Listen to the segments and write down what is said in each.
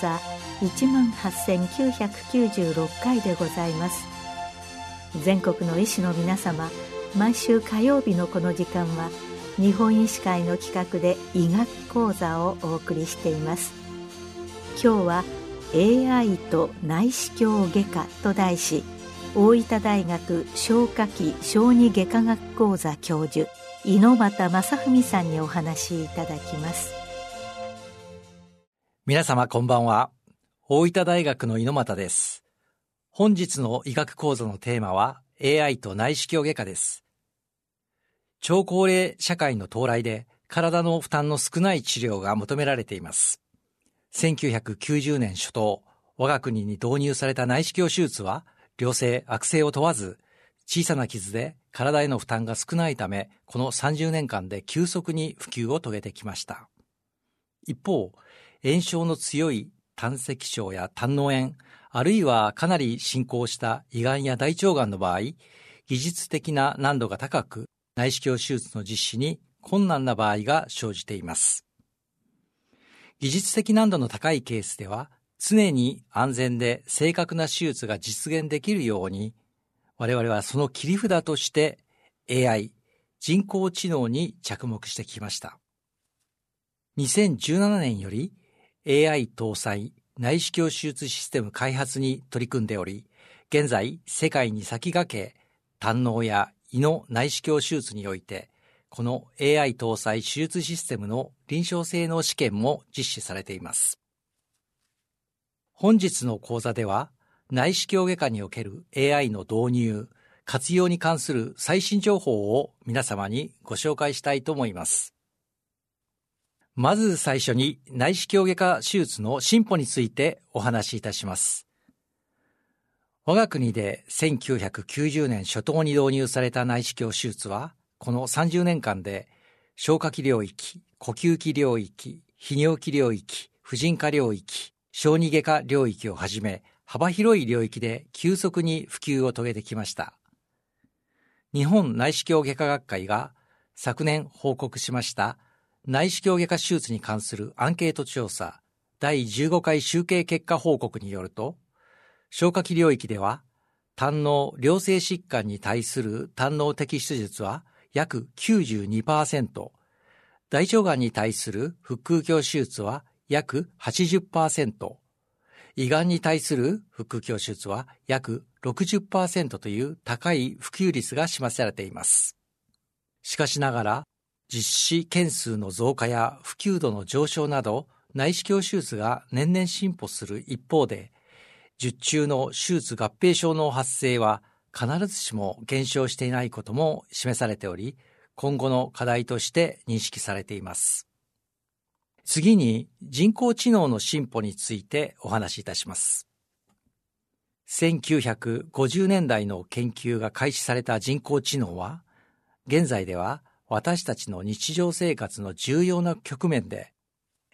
座18,996回でございます。全国の医師の皆様毎週火曜日のこの時間は日本医師会の企画で医学講座をお送りしています。今日は AI と内視鏡外科と題し大分大学消化器小児外科学講座教授猪俣正文さんにお話しいただきます。皆様こんばんは。大分大学の猪俣です。本日の医学講座のテーマは AI と内視鏡外科です。超高齢社会の到来で体の負担の少ない治療が求められています。1990年初頭我が国に導入された内視鏡手術は良性、悪性を問わず、小さな傷で体への負担が少ないため、この30年間で急速に普及を遂げてきました。一方、炎症の強い胆石症や胆嚢炎、あるいはかなり進行した胃がんや大腸がんの場合、技術的な難度が高く、内視鏡手術の実施に困難な場合が生じています。技術的難度の高いケースでは、常に安全で正確な手術が実現できるように、我々はその切り札として AI、人工知能に着目してきました。2017年より AI 搭載内視鏡手術システム開発に取り組んでおり、現在世界に先駆け胆嚢や胃の内視鏡手術において、この AI 搭載手術システムの臨床性能試験も実施されています。本日の講座では、内視鏡外科における AI の導入、活用に関する最新情報を皆様にご紹介したいと思います。まず最初に内視鏡外科手術の進歩についてお話しいたします。我が国で1990年初頭に導入された内視鏡手術は、この30年間で消化器領域、呼吸器領域、泌尿器領域、婦人科領域、小児外科領域をはじめ、幅広い領域で急速に普及を遂げてきました。日本内視鏡外科学会が昨年報告しました内視鏡外科手術に関するアンケート調査第15回集計結果報告によると、消化器領域では胆の良性疾患に対する胆の摘出術は約92%、大腸がんに対する腹腔鏡手術は約80%、胃がんに対する腹腔鏡手術は約60%という高い普及率が示されています。しかしながら、実施件数の増加や普及度の上昇など、内視鏡手術が年々進歩する一方で、術中の手術合併症の発生は必ずしも減少していないことも示されており、今後の課題として認識されています。次に人工知能の進歩についてお話しいたします。1950年代の研究が開始された人工知能は、現在では私たちの日常生活の重要な局面で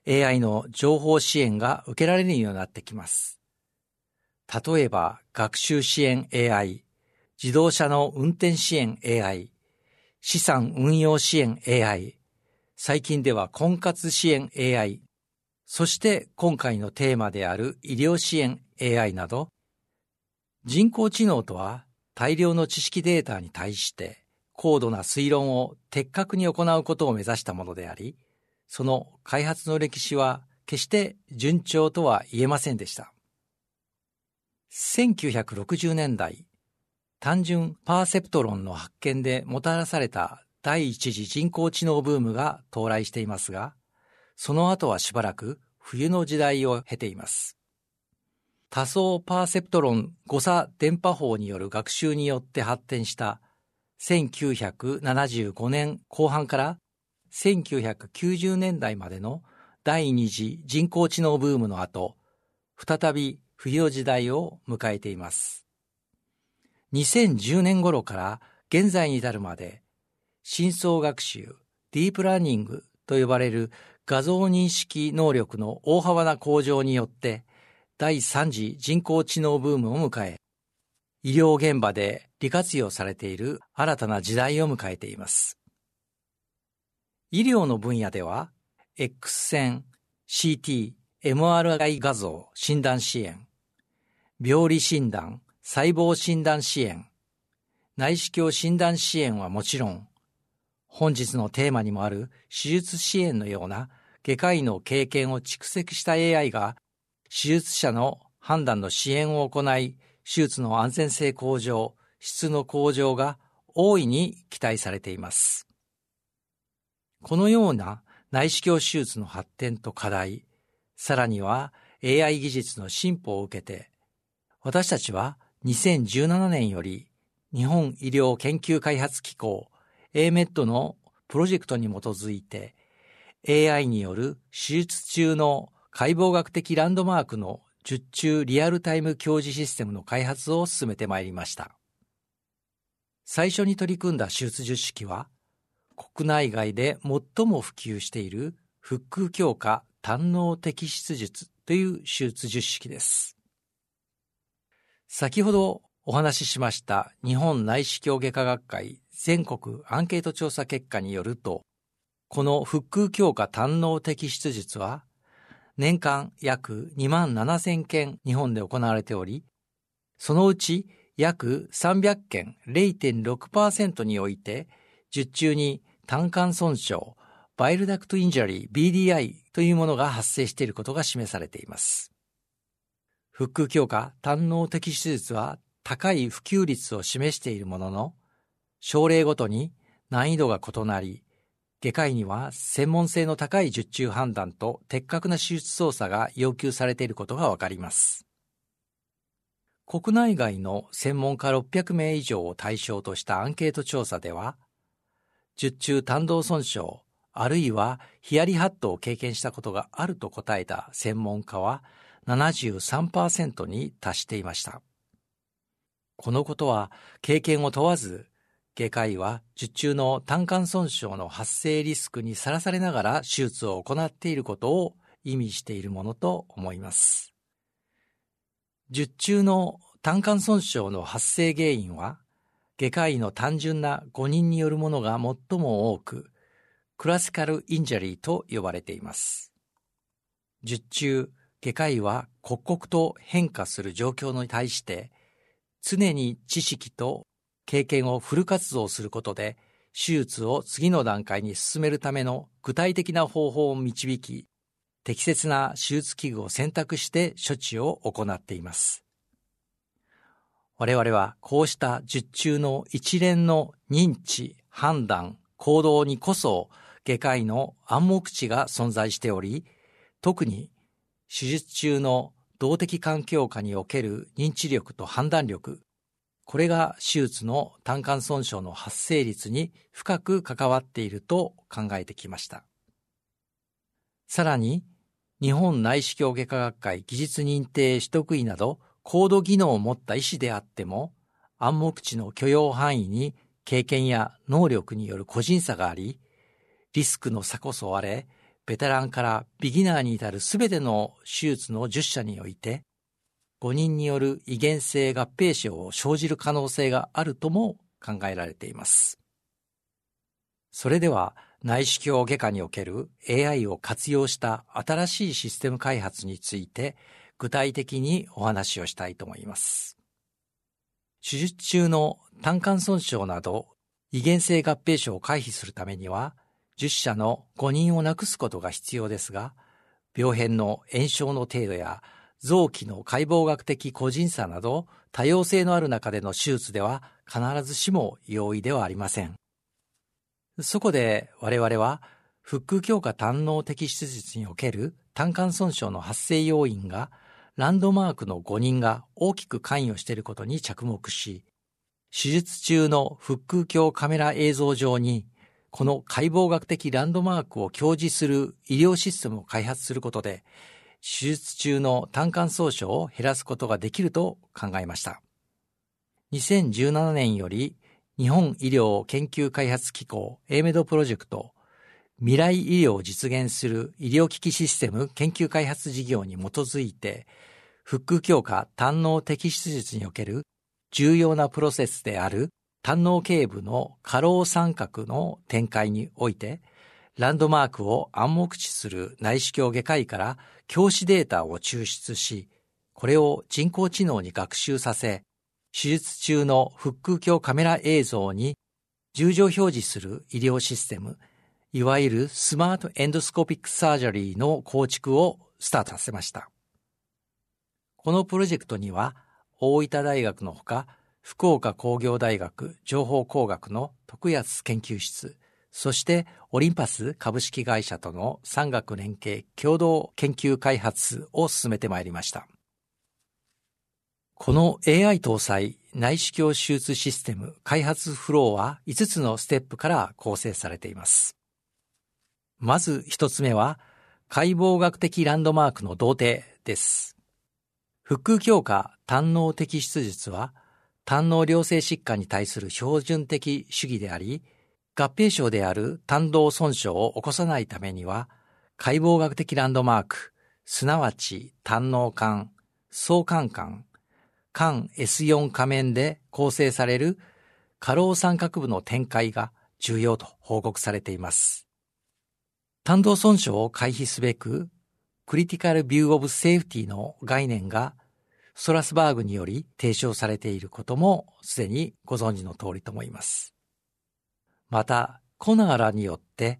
AI の情報支援が受けられるようになってきます。例えば学習支援 AI、自動車の運転支援 AI、資産運用支援 AI、最近では婚活支援 AI、そして今回のテーマである医療支援 AI など、人工知能とは大量の知識データに対して高度な推論を的確に行うことを目指したものであり、その開発の歴史は決して順調とは言えませんでした。1960年代、単純パーセプト論の発見でもたらされた第一次人工知能ブームが到来していますが、その後はしばらく冬の時代を経ています。多層パーセプト論誤差電波法による学習によって発展した1975年後半から1990年代までの第二次人工知能ブームの後、再び冬の時代を迎えています。2010年頃から現在に至るまで深層学習、ディープラーニングと呼ばれる画像認識能力の大幅な向上によって第3次人工知能ブームを迎え、医療現場で利活用されている新たな時代を迎えています。医療の分野では、X 線、CT、MRI 画像診断支援、病理診断、細胞診断支援、内視鏡診断支援はもちろん、本日のテーマにもある手術支援のような外科医の経験を蓄積した AI が手術者の判断の支援を行い、手術の安全性向上、質の向上が大いに期待されています。このような内視鏡手術の発展と課題、さらには AI 技術の進歩を受けて、私たちは2017年より日本医療研究開発機構 AMED のプロジェクトに基づいて AI による手術中の解剖学的ランドマークの術中リアルタイム表示システムの開発を進めてまいりました。最初に取り組んだ手術術式は国内外で最も普及している腹腔強化胆脳摘出術という手術術式です。先ほどお話ししました日本内視鏡外科学会全国アンケート調査結果によると、この腹腔鏡下胆嚢摘出術は、年間約2万7千件日本で行われており、そのうち約300件0.6%において、術中に胆管損傷、 bile duct injury BDI というものが発生していることが示されています。腹腔強化胆脳摘出術は高い普及率を示しているものの、症例ごとに難易度が異なり、外科医には専門性の高い術中判断と的確な手術操作が要求されていることがわかります。国内外の専門家600名以上を対象としたアンケート調査では、術中胆道損傷、あるいはヒヤリハットを経験したことがあると答えた専門家は73%に達していました。このことは経験を問わず、外科医は術中の胆管損傷の発生リスクにさらされながら手術を行っていることを意味しているものと思います。術中の胆管損傷の発生原因は、外科医の単純な誤認によるものが最も多く、 classical injury と呼ばれています。術中、外科医は刻々と変化する状況に対して、常に知識と経験をフル活動することで、手術を次の段階に進めるための具体的な方法を導き、適切な手術器具を選択して処置を行っています。我々はこうした術中の一連の認知、判断、行動にこそ外科医の暗黙知が存在しており、特に手術中の動的環境下における認知力と判断力、これが手術の胆管損傷の発生率に深く関わっていると考えてきました。さらに、日本内視鏡外科学会技術認定取得医など高度技能を持った医師であっても、暗黙知の許容範囲に経験や能力による個人差があり、リスクの差こそあれ、ベテランからビギナーに至るすべての手術の10社において、5人による遺伝性合併症を生じる可能性があるとも考えられています。それでは、内視鏡外科における AI を活用した新しいシステム開発について具体的にお話をしたいと思います。手術中の胆管損傷など遺伝性合併症を回避するためには10社の誤認をなくすことが必要ですが、病変の炎症の程度や臓器の解剖学的個人差など多様性のある中での手術では必ずしも容易ではありません。そこで我々は腹腔強化胆脳摘出術における胆管損傷の発生要因がランドマークの誤認が大きく関与していることに着目し、手術中の腹腔鏡カメラ映像上にこの解剖学的ランドマークを表示する医療システムを開発することで、手術中の胆管損傷を減らすことができると考えました。2017年より日本医療研究開発機構 AMED プロジェクト未来医療を実現する医療機器システム研究開発事業に基づいて、腹腔鏡下胆嚢摘出術における重要なプロセスである胆嚢頸部のカロー三角の展開において、ランドマークを暗黙知する内視鏡外科医から教師データを抽出し、これを人工知能に学習させ、手術中の腹腔鏡カメラ映像に重畳表示する医療システム、いわゆる smart endoscopic surgery の構築をスタートさせました。このプロジェクトには、大分大学のほか、福岡工業大学情報工学の徳安研究室、そしてオリンパス株式会社との産学連携共同研究開発を進めてまいりました。この AI 搭載内視鏡手術システム開発フローは5つのステップから構成されています。まず1つ目は解剖学的ランドマークの同定です。腹腔強化胆脳摘出術は胆脳良性疾患に対する標準的主義であり、合併症である胆道損傷を起こさないためには、解剖学的ランドマーク、すなわち胆脳管、相関管、間 S4 仮面で構成される過労三角部の展開が重要と報告されています。胆道損傷を回避すべく、クリティカルビューオブセーフティの概念がストラスバーグにより提唱されていることもすでにご存知の通りと思います。また、コナーらによって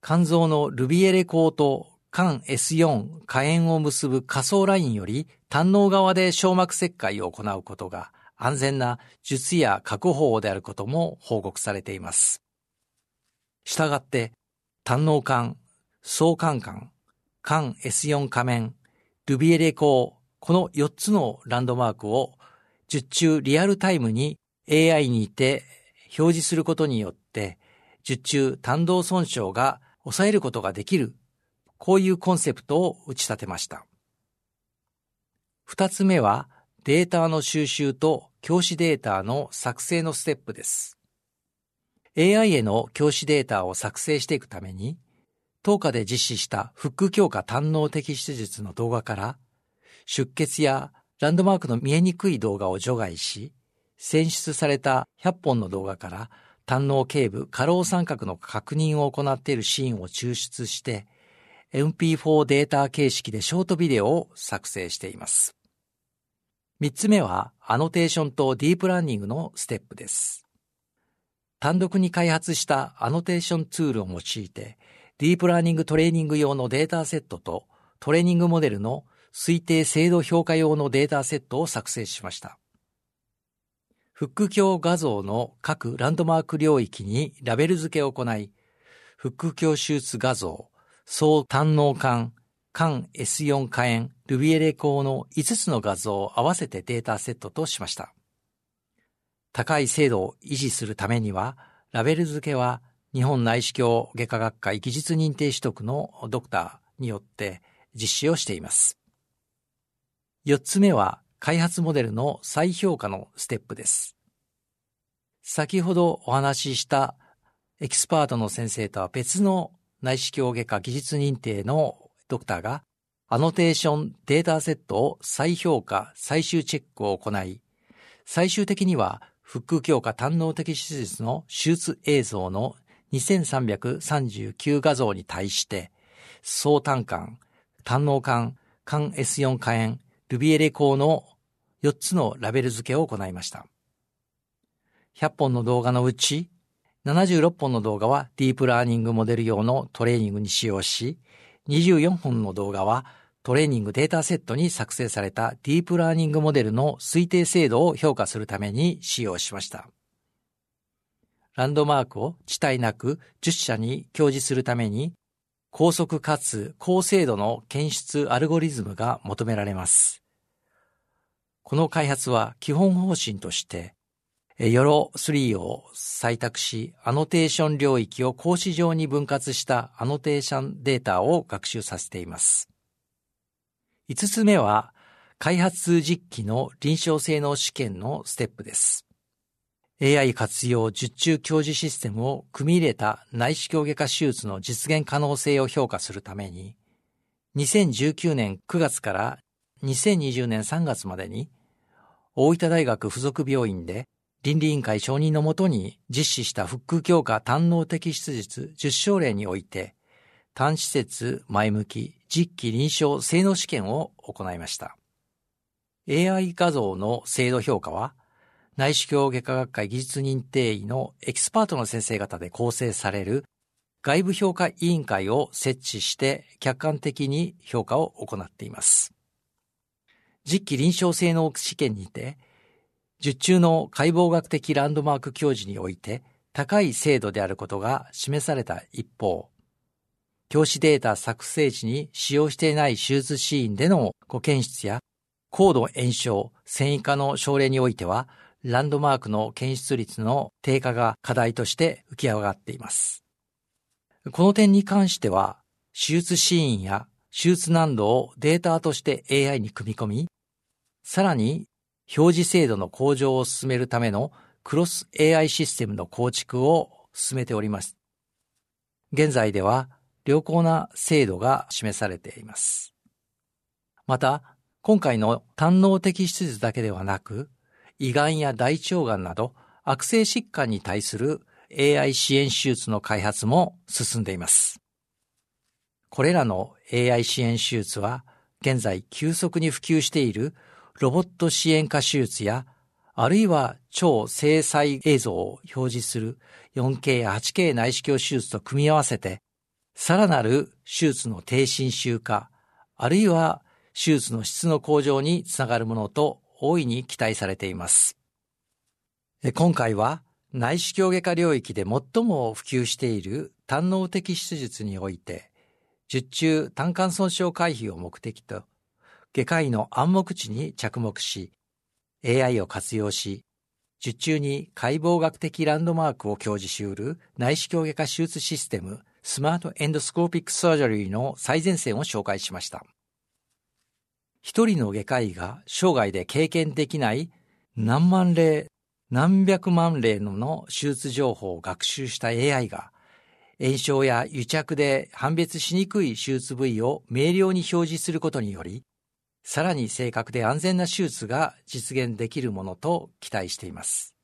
肝臓のルビエレ孔と肝 S4 火炎を結ぶ下層ラインより胆脳側で小膜切開を行うことが安全な術や確保であることも報告されています。したがって、胆脳管、相関管、肝 S4 仮面、ルビエレ孔、この4つのランドマークを術中リアルタイムに AI にて表示することによって、術中単動損傷が抑えることができる、こういうコンセプトを打ち立てました。二つ目は、データの収集と教師データの作成のステップです。AI への教師データを作成していくために、10日で実施したフック強化堪能的手術の動画から出血やランドマークの見えにくい動画を除外し、選出された100本の動画から胆脳頸部過労三角の確認を行っているシーンを抽出して、MP4 データ形式でショートビデオを作成しています。三つ目は、アノテーションとディープラーニングのステップです。単独に開発したアノテーションツールを用いて、ディープラーニングトレーニング用のデータセットとトレーニングモデルの推定精度評価用のデータセットを作成しました。腹鏡画像の各ランドマーク領域にラベル付けを行い、腹鏡手術画像、総胆脳管、肝 S4 火炎、ルビエレ光の5つの画像を合わせてデータセットとしました。高い精度を維持するためには、ラベル付けは日本内視鏡外科学会技術認定取得のドクターによって実施をしています。4つ目は開発モデルの再評価のステップです。先ほどお話ししたエキスパートの先生とは別の内視鏡外科技術認定のドクターがアノテーションデータセットを再評価、最終チェックを行い、最終的には腹腔強化胆脳的手術の手術映像の2339画像に対して、総胆管、胆脳管、肝 S4 火炎、ルビエレ光の4つのラベル付けを行いました。100本の動画のうち、76本の動画はディープラーニングモデル用のトレーニングに使用し、24本の動画はトレーニングデータセットに作成されたディープラーニングモデルの推定精度を評価するために使用しました。ランドマークを地帯なく10社に表示するために高速かつ高精度の検出アルゴリズムが求められます。この開発は基本方針として、ヨロ3を採択し、アノテーション領域を格子状に分割したアノテーションデータを学習させています。5つ目は、開発実機の臨床性能試験のステップです。AI 活用術中教授システムを組み入れた内視鏡外科手術の実現可能性を評価するために、2019年9月から2020年3月までに、大分大学附属病院で倫理委員会承認のもとに実施した腹腔強化胆脳的質術10症例において、単施設前向き実機臨床性能試験を行いました。AI 画像の精度評価は、内視鏡外科学会技術認定医のエキスパートの先生方で構成される外部評価委員会を設置して客観的に評価を行っています。実機臨床性能試験にて、受注の解剖学的ランドマーク教授において高い精度であることが示された一方、教師データ作成時に使用していない手術シーンでのご検出や高度炎症、繊維化の症例においては、ランドマークの検出率の低下が課題として浮き上がっています。この点に関しては、手術シーンや手術難度をデータとして AI に組み込み、さらに表示精度の向上を進めるためのクロス AI システムの構築を進めております。現在では良好な精度が示されています。また、今回の胆脳的手術だけではなく、胃がんや大腸がんなど悪性疾患に対する AI 支援手術の開発も進んでいます。これらの AI 支援手術は現在急速に普及しているロボット支援化手術やあるいは超精細映像を表示する 4K や 8K 内視鏡手術と組み合わせてさらなる手術の低侵襲化あるいは手術の質の向上につながるものと大いに期待されています。今回は内視鏡外科領域で最も普及している胆脳的手術において、術中胆管損傷回避を目的と、外科医の暗黙知に着目し、AI を活用し、術中に解剖学的ランドマークを表示し得る内視鏡外科手術システム smart endoscopic surgery の最前線を紹介しました。一人の外科医が生涯で経験できない何万例、何百万例のの手術情報を学習した AI が炎症や癒着で判別しにくい手術部位を明瞭に表示することにより、さらに正確で安全な手術が実現できるものと期待しています。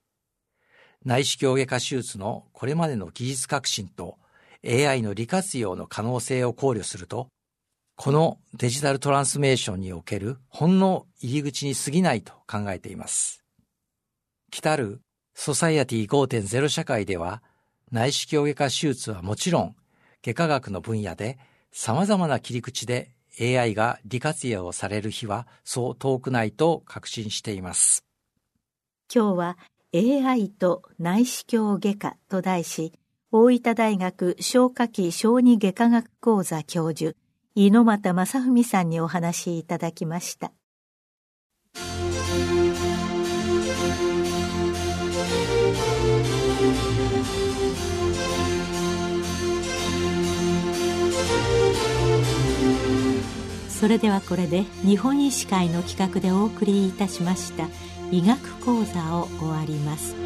内視鏡外科手術のこれまでの技術革新と AI の利活用の可能性を考慮すると、このデジタルトランスメーションにおけるほんの入り口に過ぎないと考えています。来たるソサイアティ5.0社会では内視鏡外科手術はもちろん外科学の分野で様々な切り口で AI が利活用される日はそう遠くないと確信しています。今日は AI と内視鏡外科と題し、大分大学消化器小児外科学講座教授、猪俣正文さんにお話いただきました。それではこれで日本医師会の企画でお送りいたしました医学講座を終わります。